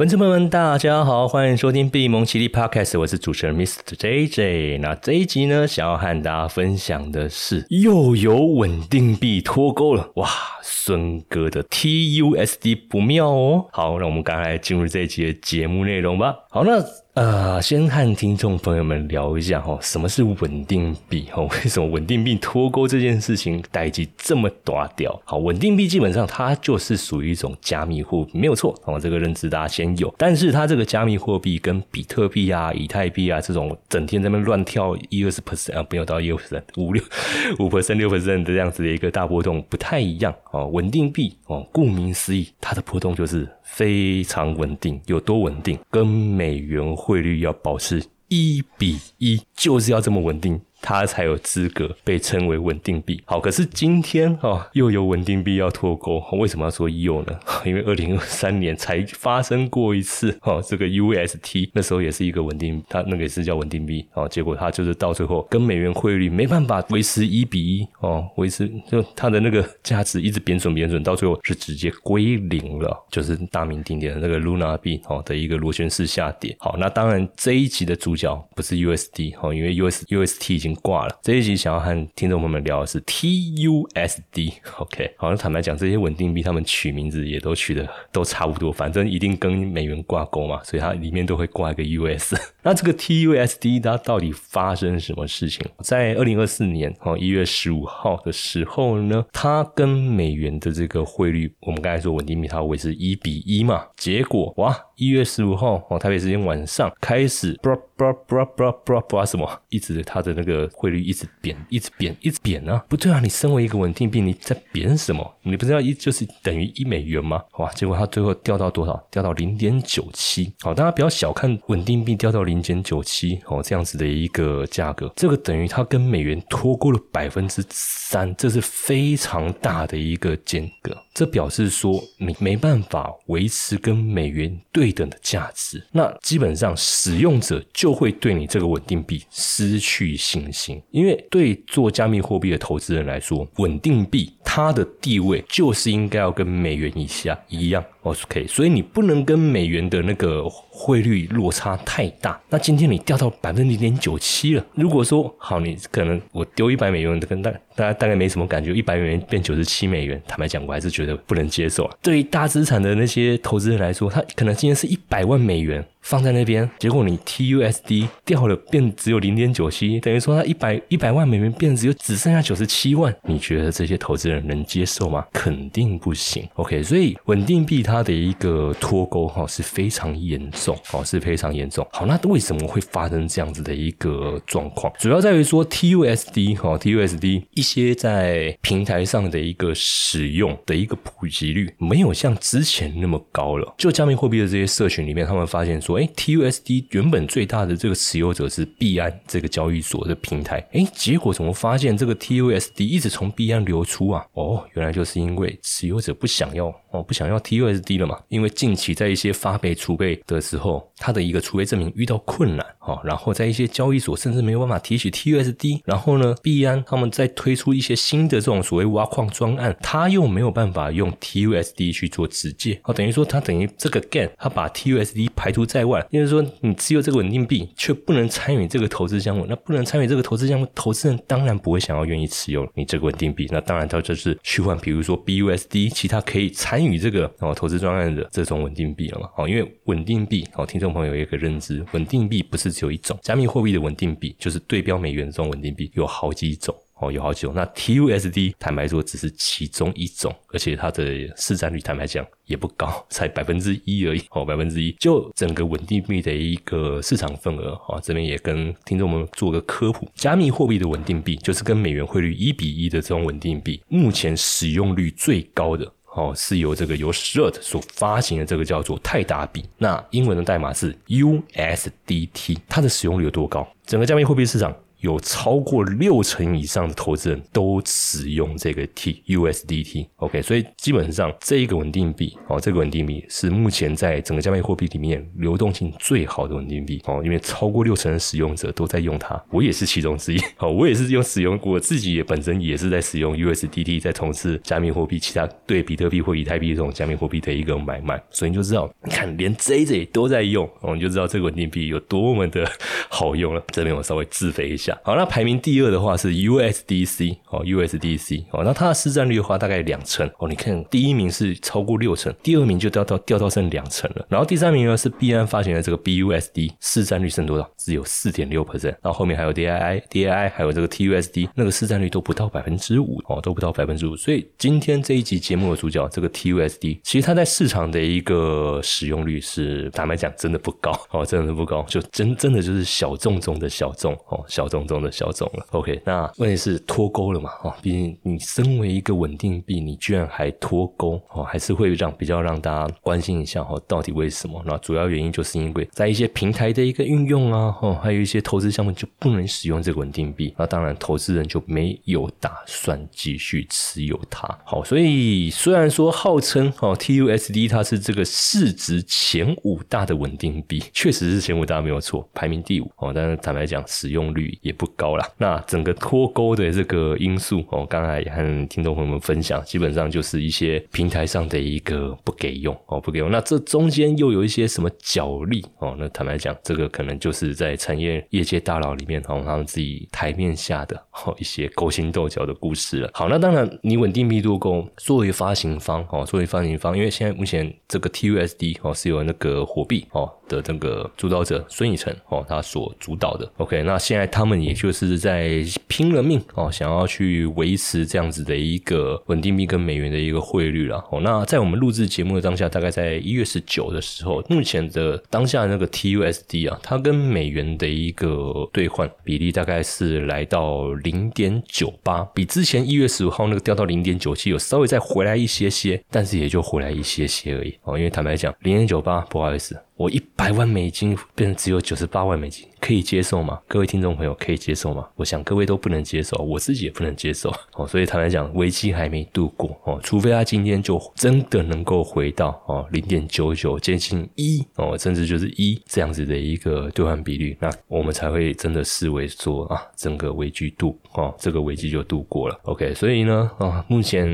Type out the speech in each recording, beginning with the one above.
粉丝朋友们，大家好，欢迎收听币蒙奇力 Podcast，我是主持人 Mr. JJ。那这一集呢，想要和大家分享的是，又有稳定币脱钩了，哇！孙哥的 TUSD 不妙哦。好，那我们赶快进入这一集的节目内容吧。好，那。呃，先和听众朋友们聊一下哈，什么是稳定币哈？为什么稳定币脱钩这件事情代际这么大掉？好，稳定币基本上它就是属于一种加密货币，没有错。哦，这个认知大家先有。但是它这个加密货币跟比特币啊、以太币啊这种整天在那乱跳一二十 percent 啊，不要到一二十 percent，五六五 percent 六 percent 的这样子的一个大波动不太一样哦。稳定币哦，顾名思义，它的波动就是非常稳定，有多稳定？跟美元。汇率要保持一比一，就是要这么稳定。它才有资格被称为稳定币。好，可是今天哦，又有稳定币要脱钩。为什么要说又呢？因为二零二三年才发生过一次哦，这个 UST 那时候也是一个稳定，它那个也是叫稳定币哦。结果它就是到最后跟美元汇率没办法维持一比一哦，维持就它的那个价值一直贬损贬损，到最后是直接归零了，就是大名鼎鼎的那个 Luna 币哦的一个螺旋式下跌。好，那当然这一集的主角不是 USD 哦，因为 US UST 已经。挂了。这一集想要和听众朋友们聊的是 TUSD，OK。好，像坦白讲，这些稳定币他们取名字也都取的都差不多，反正一定跟美元挂钩嘛，所以它里面都会挂一个 US。那这个 TUSD 它到底发生什么事情？在二零二四年哦一月十五号的时候呢，它跟美元的这个汇率，我们刚才说稳定币它维持一比一嘛，结果哇，一月十五号哦台北时间晚上开始。不不不不不什么，一直它的那个汇率一直贬，一直贬，一直贬啊！不对啊，你身为一个稳定币，你在贬什么？你不是要一就是等于一美元吗？哇！结果它最后掉到多少？掉到零点九七。好，大家不要小看稳定币掉到零点九七哦，这样子的一个价格，这个等于它跟美元脱钩了百分之三，这是非常大的一个间隔。这表示说你没办法维持跟美元对等的价值，那基本上使用者就。会对你这个稳定币失去信心，因为对做加密货币的投资人来说，稳定币它的地位就是应该要跟美元以下一样。OK，所以你不能跟美元的那个汇率落差太大。那今天你掉到百分之零点九七了。如果说好，你可能我丢一百美元的，跟大大家大概没什么感觉，一百美元变九十七美元，坦白讲，我还是觉得不能接受啊。对于大资产的那些投资人来说，他可能今天是一百万美元放在那边，结果你 TUSD 掉了，变只有零点九七，等于说他一百一百万美元变只有只剩下九十七万。你觉得这些投资人能接受吗？肯定不行。OK，所以稳定币。它的一个脱钩哈是非常严重哦，是非常严重。好，那为什么会发生这样子的一个状况？主要在于说 TUSD 哈，TUSD 一些在平台上的一个使用的一个普及率没有像之前那么高了。就加密货币的这些社群里面，他们发现说，哎，TUSD 原本最大的这个持有者是币安这个交易所的平台，哎，结果怎么发现这个 TUSD 一直从币安流出啊？哦，原来就是因为持有者不想要哦，不想要 TUSD。了嘛？因为近期在一些发备储备的时候，它的一个储备证明遇到困难，哦，然后在一些交易所甚至没有办法提取 TUSD，然后呢，币安他们在推推出一些新的这种所谓挖矿专案，他又没有办法用 TUSD 去做直接，哦，等于说他等于这个 GAN 他把 TUSD 排除在外，就是说你持有这个稳定币却不能参与这个投资项目，那不能参与这个投资项目，投资人当然不会想要愿意持有你这个稳定币，那当然他就是去换，比如说 BUSD，其他可以参与这个哦投。资专案的这种稳定币了嘛？哦，因为稳定币哦，听众朋友有一个认知，稳定币不是只有一种，加密货币的稳定币就是对标美元这种稳定币有好几种哦，有好几种。那 TUSD 坦白说只是其中一种，而且它的市占率坦白讲也不高，才百分之一而已哦，百分之一。就整个稳定币的一个市场份额啊，这边也跟听众们做个科普，加密货币的稳定币就是跟美元汇率一比一的这种稳定币，目前使用率最高的。哦，是由这个由 Shirt 所发行的这个叫做泰达币，那英文的代码是 USDT，它的使用率有多高？整个加密货币市场有超过六成以上的投资人都使用这个 T USDT。OK，所以基本上这一个稳定币哦，这个稳定币是目前在整个加密货币里面流动性最好的稳定币哦，因为超过六成的使用者都在用它，我也是其中之一。哦，我也是用使用，我自己也本身也是在使用 USDT，在从事加密货币其他对比特币或以太币这种加密货币的一个买卖，所以你就知道，你看连 JJ 都在用哦，你就知道这个稳定币有多么的 好用了。这边我稍微自肥一下。好，那排名第二的话是 USDC 哦，USDC 哦，那它的市占率的话大概两成哦。你看第一名是超过六成，第二名就掉到掉到剩两成了。然后第三名呢是币安发行的这个 BUSD，市占率剩多少？只有四点六 percent。然后后面还有 DII，DII 还有这个 TUSD，那个市占率都不到百分之五哦，都不到百分之五。所以今天这一集节目的主角这个 TUSD，其实它在市场的一个使用率是坦白讲真的不高哦，真的不高，就真真的就是小众中的小众哦，小众中的小种了。OK，那问题是脱钩了嘛？哦，毕竟你身为一个稳定币，你居然还脱钩哦，还是会让比较让大家关心一下哦，到底为什么？那主要原因就是因为在一些平台的一个运用啊，哦，还有一些投资项目就不能使用这个稳定币，那当然投资人就没有打算继续持有它。好，所以虽然说号称哦 TUSD 它是这个市值前五大的稳定币，确实是前五大没有错，排名第五哦，但是坦白讲使用率也也不高啦。那整个脱钩的这个因素哦，刚才也和听众朋友们分享，基本上就是一些平台上的一个不给用哦，不给用。那这中间又有一些什么角力哦？那坦白讲，这个可能就是在产业业界大佬里面哦，他们自己台面下的哦一些勾心斗角的故事了。好，那当然你稳定币脱钩作为发行方哦，作为发行方，因为现在目前这个 TUSD 哦是由那个火币哦。的这个主导者孙以诚哦，他所主导的，OK，那现在他们也就是在拼了命哦，想要去维持这样子的一个稳定币跟美元的一个汇率了哦。那在我们录制节目的当下，大概在一月十九的时候，目前的当下那个 TUSD 啊，它跟美元的一个兑换比例大概是来到零点九八，比之前一月十五号那个掉到零点九七有稍微再回来一些些，但是也就回来一些些而已哦。因为坦白讲，零点九八，不好意思。我一百万美金变成只有九十八万美金，可以接受吗？各位听众朋友可以接受吗？我想各位都不能接受，我自己也不能接受哦。所以坦白讲，危机还没度过哦，除非他今天就真的能够回到哦零点九九接近一哦，甚至就是一这样子的一个兑换比率，那我们才会真的视为说啊，整个危机度哦，这个危机就度过了。OK，所以呢啊，目前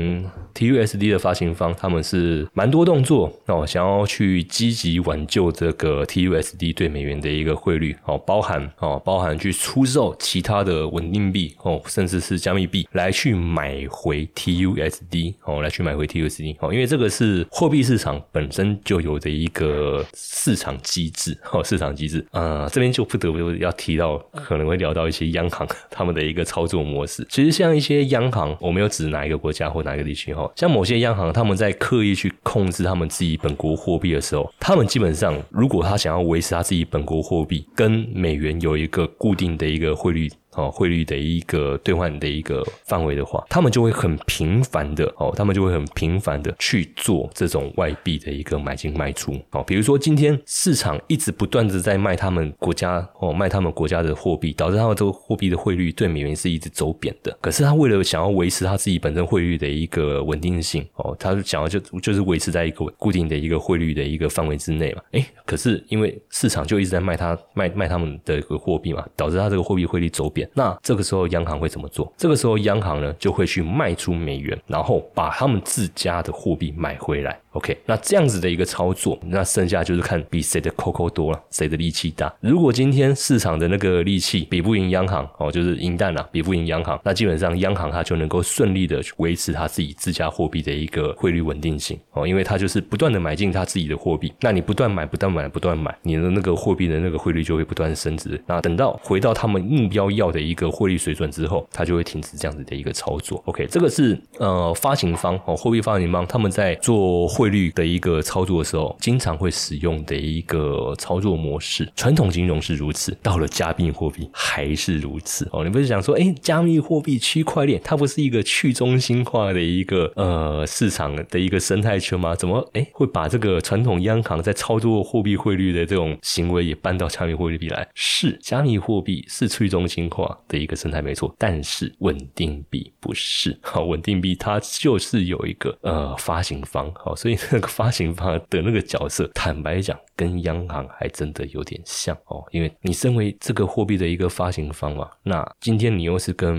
TUSD 的发行方他们是蛮多动作哦，想要去积极挽救。这个 TUSD 对美元的一个汇率哦，包含哦，包含去出售其他的稳定币哦，甚至是加密币来去买回 TUSD 哦，来去买回 TUSD 哦，因为这个是货币市场本身就有的一个市场机制哦，市场机制啊，这边就不得不要提到，可能会聊到一些央行他们的一个操作模式。其实像一些央行，我没有指哪一个国家或哪一个地区哈，像某些央行他们在刻意去控制他们自己本国货币的时候，他们基本上。如果他想要维持他自己本国货币跟美元有一个固定的一个汇率。哦，汇率的一个兑换的一个范围的话，他们就会很频繁的哦，他们就会很频繁的去做这种外币的一个买进卖出。哦，比如说今天市场一直不断的在卖他们国家哦，卖他们国家的货币，导致他们这个货币的汇率对美元是一直走贬的。可是他为了想要维持他自己本身汇率的一个稳定性哦，他想要就就是维持在一个固定的一个汇率的一个范围之内嘛。哎，可是因为市场就一直在卖他卖卖他们的一个货币嘛，导致他这个货币汇率走贬。那这个时候央行会怎么做？这个时候央行呢就会去卖出美元，然后把他们自家的货币买回来。OK，那这样子的一个操作，那剩下就是看比谁的扣扣多了，谁的力气大。如果今天市场的那个力气比不赢央行哦，就是赢蛋了，比不赢央行，那基本上央行它就能够顺利的维持它自己自家货币的一个汇率稳定性哦，因为它就是不断的买进它自己的货币，那你不断买、不断买、不断买，你的那个货币的那个汇率就会不断升值。那等到回到他们目标要的一个汇率水准之后，它就会停止这样子的一个操作。OK，这个是呃发行方哦，货币发行方他们在做汇。汇率的一个操作的时候，经常会使用的一个操作模式。传统金融是如此，到了加密货币还是如此哦。你不是想说，哎，加密货币区块链它不是一个去中心化的一个呃市场的一个生态圈吗？怎么哎会把这个传统央行在操作货币汇率的这种行为也搬到加密货币来？是加密货币是去中心化的一个生态没错，但是稳定币不是。好，稳定币它就是有一个呃发行方，好，所以所以那个发行方的那个角色，坦白讲。跟央行还真的有点像哦，因为你身为这个货币的一个发行方嘛，那今天你又是跟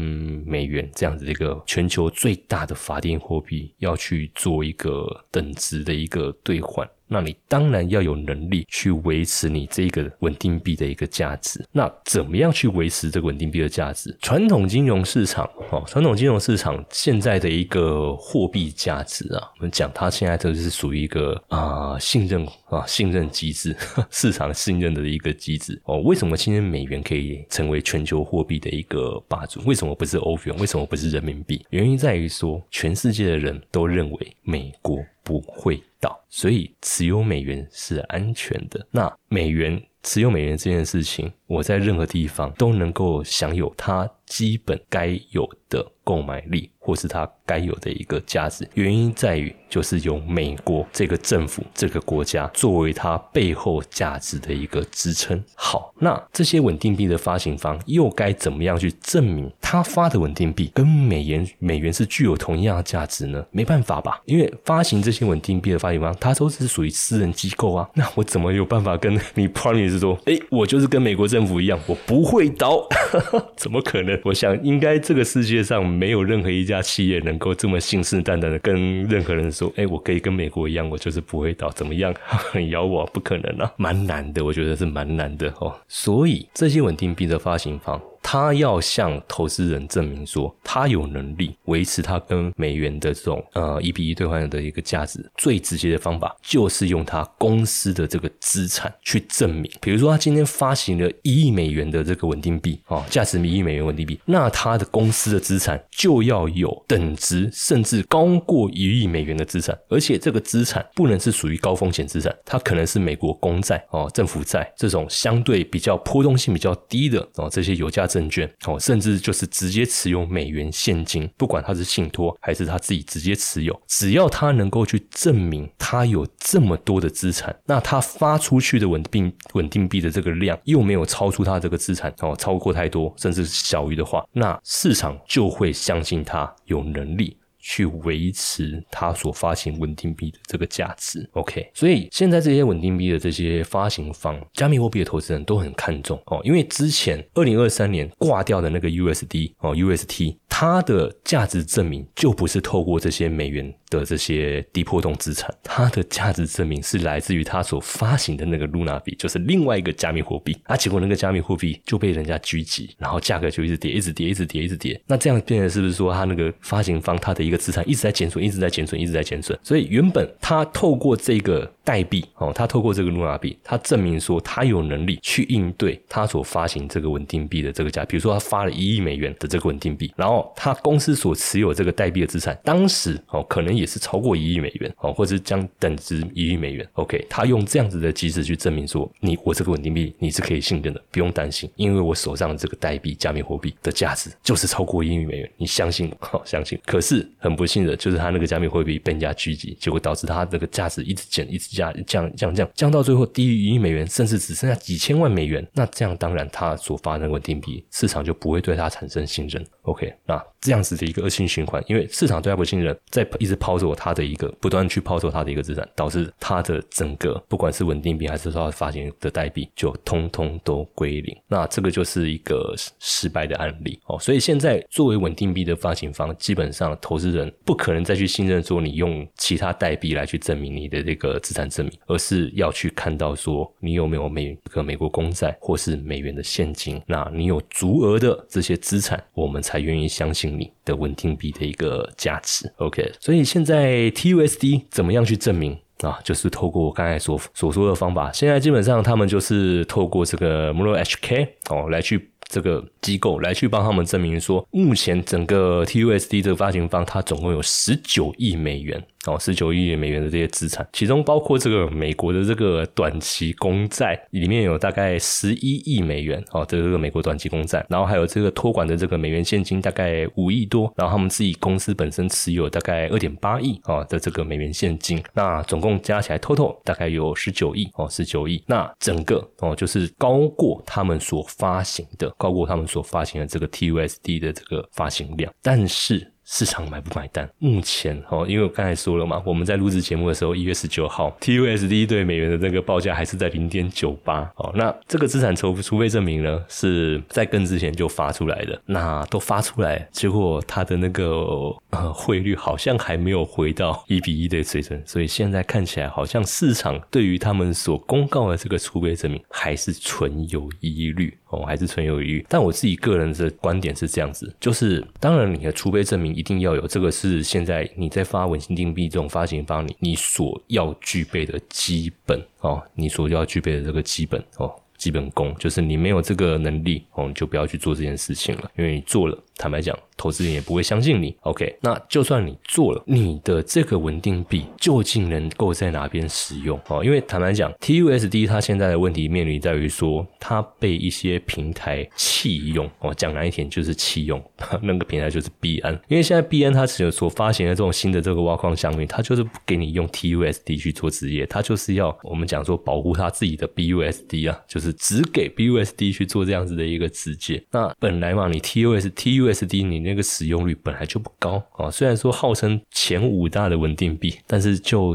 美元这样子的一个全球最大的法定货币要去做一个等值的一个兑换。那你当然要有能力去维持你这个稳定币的一个价值。那怎么样去维持这个稳定币的价值？传统金融市场哦，传统金融市场现在的一个货币价值啊，我们讲它现在就是属于一个啊信任啊信任机制，市场信任的一个机制哦。为什么今天美元可以成为全球货币的一个霸主？为什么不是欧元？为什么不是人民币？原因在于说，全世界的人都认为美国。不会到，所以持有美元是安全的。那美元持有美元这件事情，我在任何地方都能够享有它基本该有的购买力。或是它该有的一个价值，原因在于就是由美国这个政府这个国家作为它背后价值的一个支撑。好，那这些稳定币的发行方又该怎么样去证明他发的稳定币跟美元美元是具有同样的价值呢？没办法吧，因为发行这些稳定币的发行方，他都是属于私人机构啊。那我怎么有办法跟你 promise 说，哎，我就是跟美国政府一样，我不会倒？怎么可能？我想应该这个世界上没有任何一家。企业能够这么信誓旦旦的跟任何人说：“哎，我可以跟美国一样，我就是不会倒，怎么样？咬我，不可能啊，蛮难的，我觉得是蛮难的哦。所以这些稳定币的发行方。他要向投资人证明说，他有能力维持他跟美元的这种呃一比一兑换的一个价值。最直接的方法就是用他公司的这个资产去证明。比如说，他今天发行了一亿美元的这个稳定币啊，价值一亿美元稳定币，那他的公司的资产就要有等值甚至高过一亿美元的资产，而且这个资产不能是属于高风险资产，它可能是美国公债哦、政府债这种相对比较波动性比较低的哦这些有价证。证券哦，甚至就是直接持有美元现金，不管他是信托还是他自己直接持有，只要他能够去证明他有这么多的资产，那他发出去的稳定稳定币的这个量又没有超出他这个资产哦，超过太多，甚至小于的话，那市场就会相信他有能力。去维持它所发行稳定币的这个价值，OK，所以现在这些稳定币的这些发行方，加密货币的投资人都很看重哦，因为之前二零二三年挂掉的那个 USD 哦，UST，它的价值证明就不是透过这些美元。的这些低波动资产，它的价值证明是来自于它所发行的那个 Luna 币，就是另外一个加密货币。啊，结果那个加密货币就被人家狙击，然后价格就一直跌，一直跌，一直跌，一直跌。那这样变成是不是说，它那个发行方它的一个资产一直在减损，一直在减损，一直在减损？所以原本他透过这个代币哦，他透过这个 Luna 币，他证明说他有能力去应对他所发行这个稳定币的这个价。比如说，他发了一亿美元的这个稳定币，然后他公司所持有这个代币的资产，当时哦可能。也是超过一亿美元哦，或者是将等值一亿美元。OK，他用这样子的机制去证明说，你我这个稳定币你是可以信任的，不用担心，因为我手上的这个代币加密货币的价值就是超过一亿美元，你相信好相信。可是很不幸的就是他那个加密货币被人家狙击，结果导致他这个价值一直减，一直降降降降降到最后低于一亿美元，甚至只剩下几千万美元。那这样当然他所发的稳定币市场就不会对他产生信任。OK，那这样子的一个恶性循环，因为市场对他不信任，在一直抛售他的一个不断去抛售他的一个资产，导致他的整个不管是稳定币还是说发行的代币，就通通都归零。那这个就是一个失败的案例哦。所以现在作为稳定币的发行方，基本上投资人不可能再去信任说你用其他代币来去证明你的这个资产证明，而是要去看到说你有没有美个美国公债或是美元的现金，那你有足额的这些资产，我们才。愿意相信你的稳定币的一个价值，OK？所以现在 TUSD 怎么样去证明啊？就是透过我刚才所所说的方法。现在基本上他们就是透过这个 m o r HK 哦来去。这个机构来去帮他们证明说，目前整个 TUSD 这个发行方，它总共有十九亿美元哦，十九亿美元的这些资产，其中包括这个美国的这个短期公债，里面有大概十一亿美元哦，这个美国短期公债，然后还有这个托管的这个美元现金大概五亿多，然后他们自己公司本身持有大概二点八亿啊的这个美元现金，那总共加起来 total 大概有十九亿哦，十九亿，那整个哦就是高过他们所发行的，高过他们所发行的这个 TUSD 的这个发行量，但是。市场买不买单？目前哦，因为我刚才说了嘛，我们在录制节目的时候，一月十九号，TUSD 对美元的这个报价还是在零点九八哦。那这个资产筹储备证明呢，是在更之前就发出来的。那都发出来，结果它的那个呃汇率好像还没有回到一比一的水准，所以现在看起来好像市场对于他们所公告的这个储备证明还是存有疑虑哦，还是存有疑虑。但我自己个人的观点是这样子，就是当然你的储备证明。一定要有这个是现在你在发稳定定币这种发行方，你你所要具备的基本哦，你所要具备的这个基本哦，基本功，就是你没有这个能力哦，你就不要去做这件事情了，因为你做了，坦白讲。投资人也不会相信你。OK，那就算你做了，你的这个稳定币究竟能够在哪边使用？哦，因为坦白讲，TUSD 它现在的问题面临在于说，它被一些平台弃用。哦，讲难一点就是弃用，那个平台就是币安。因为现在币安它只有所发行的这种新的这个挖矿项目，它就是不给你用 TUSD 去做职业，它就是要我们讲说保护它自己的 BUSD 啊，就是只给 BUSD 去做这样子的一个直接。那本来嘛，你 TUS USD 你。那个使用率本来就不高啊，虽然说号称前五大的稳定币，但是就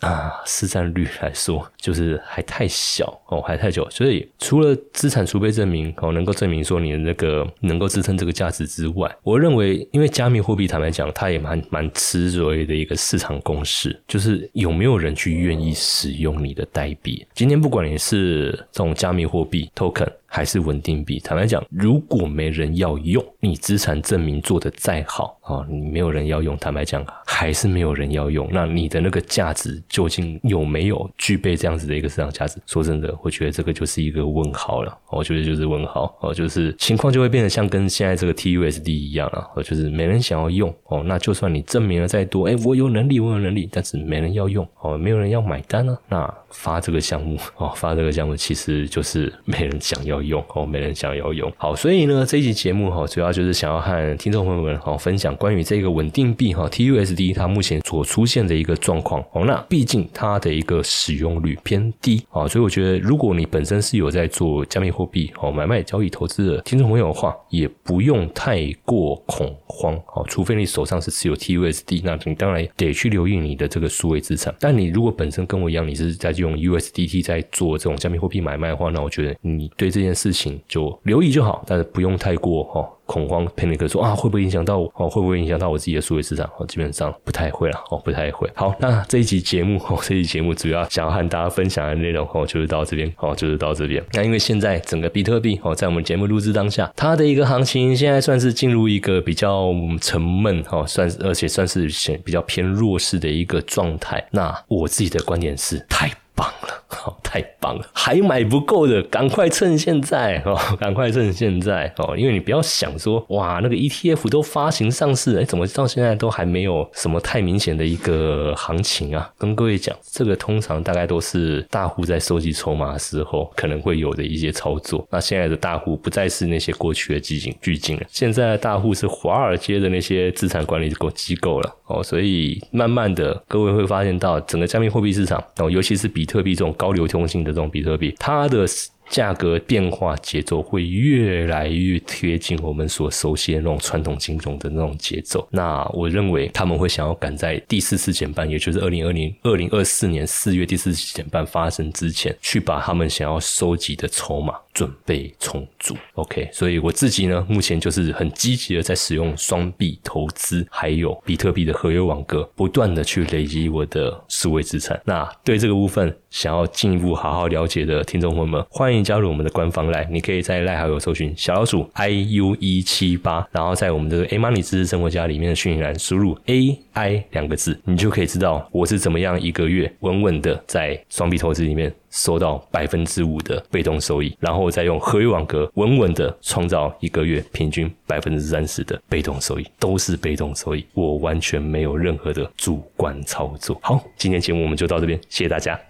啊市占率来说，就是还太小哦，还太久。所以除了资产储备证明哦，能够证明说你的那个能够支撑这个价值之外，我认为，因为加密货币坦白讲，它也蛮蛮吃所谓的一个市场公式，就是有没有人去愿意使用你的代币。今天不管你是这种加密货币 token。还是稳定币。坦白讲，如果没人要用，你资产证明做的再好啊，你没有人要用。坦白讲，还是没有人要用。那你的那个价值究竟有没有具备这样子的一个市场价值？说真的，我觉得这个就是一个问号了。我觉得就是问号哦，就是情况就会变得像跟现在这个 TUSD 一样啊，就是没人想要用哦。那就算你证明了再多，哎，我有能力，我有能力，但是没人要用哦，没有人要买单呢。那发这个项目哦，发这个项目其实就是没人想要。用哦，没人想要用。好，所以呢，这一期节目哈，主要就是想要和听众朋友们哈分享关于这个稳定币哈 TUSD 它目前所出现的一个状况哦。那毕竟它的一个使用率偏低啊，所以我觉得如果你本身是有在做加密货币哦买卖交易投资的听众朋友的话，也不用太过恐慌哦。除非你手上是持有 TUSD，那你当然得去留意你的这个数位资产。但你如果本身跟我一样，你是在用 USDT 在做这种加密货币买卖的话，那我觉得你对这件。事情就留意就好，但是不用太过哈恐慌。panic 说啊，会不会影响到我？哦，会不会影响到我自己的数位市场？哦，基本上不太会了，哦，不太会。好，那这一集节目，哦，这一集节目主要想要和大家分享的内容，哦，就是到这边，哦，就是到这边。那因为现在整个比特币，哦，在我们节目录制当下，它的一个行情现在算是进入一个比较沉闷，哦，算是而且算是显比较偏弱势的一个状态。那我自己的观点是太。棒了，好，太棒了！还买不够的，赶快趁现在 哦，赶快趁现在哦，因为你不要想说，哇，那个 ETF 都发行上市，哎，怎么到现在都还没有什么太明显的一个行情啊？跟各位讲，这个通常大概都是大户在收集筹码的时候可能会有的一些操作。那现在的大户不再是那些过去的基金巨金了，现在的大户是华尔街的那些资产管理机构了哦，所以慢慢的，各位会发现到整个加密货币市场哦，尤其是。比特币这种高流通性的这种比特币，它的。价格变化节奏会越来越贴近我们所熟悉的那种传统金融的那种节奏。那我认为他们会想要赶在第四次减半，也就是二零二零二零二四年四月第四次减半发生之前，去把他们想要收集的筹码准备充足。OK，所以我自己呢，目前就是很积极的在使用双币投资，还有比特币的合约网格，不断的去累积我的数位资产。那对这个部分想要进一步好好了解的听众朋友们，欢迎。加入我们的官方赖，你可以在赖好友搜寻小老鼠 i u 一七八，然后在我们的 A Money 知识生活家里面的讯息栏输入 A I 两个字，你就可以知道我是怎么样一个月稳稳的在双币投资里面收到百分之五的被动收益，然后再用合约网格稳稳的创造一个月平均百分之三十的被动收益，都是被动收益，我完全没有任何的主观操作。好，今天节目我们就到这边，谢谢大家。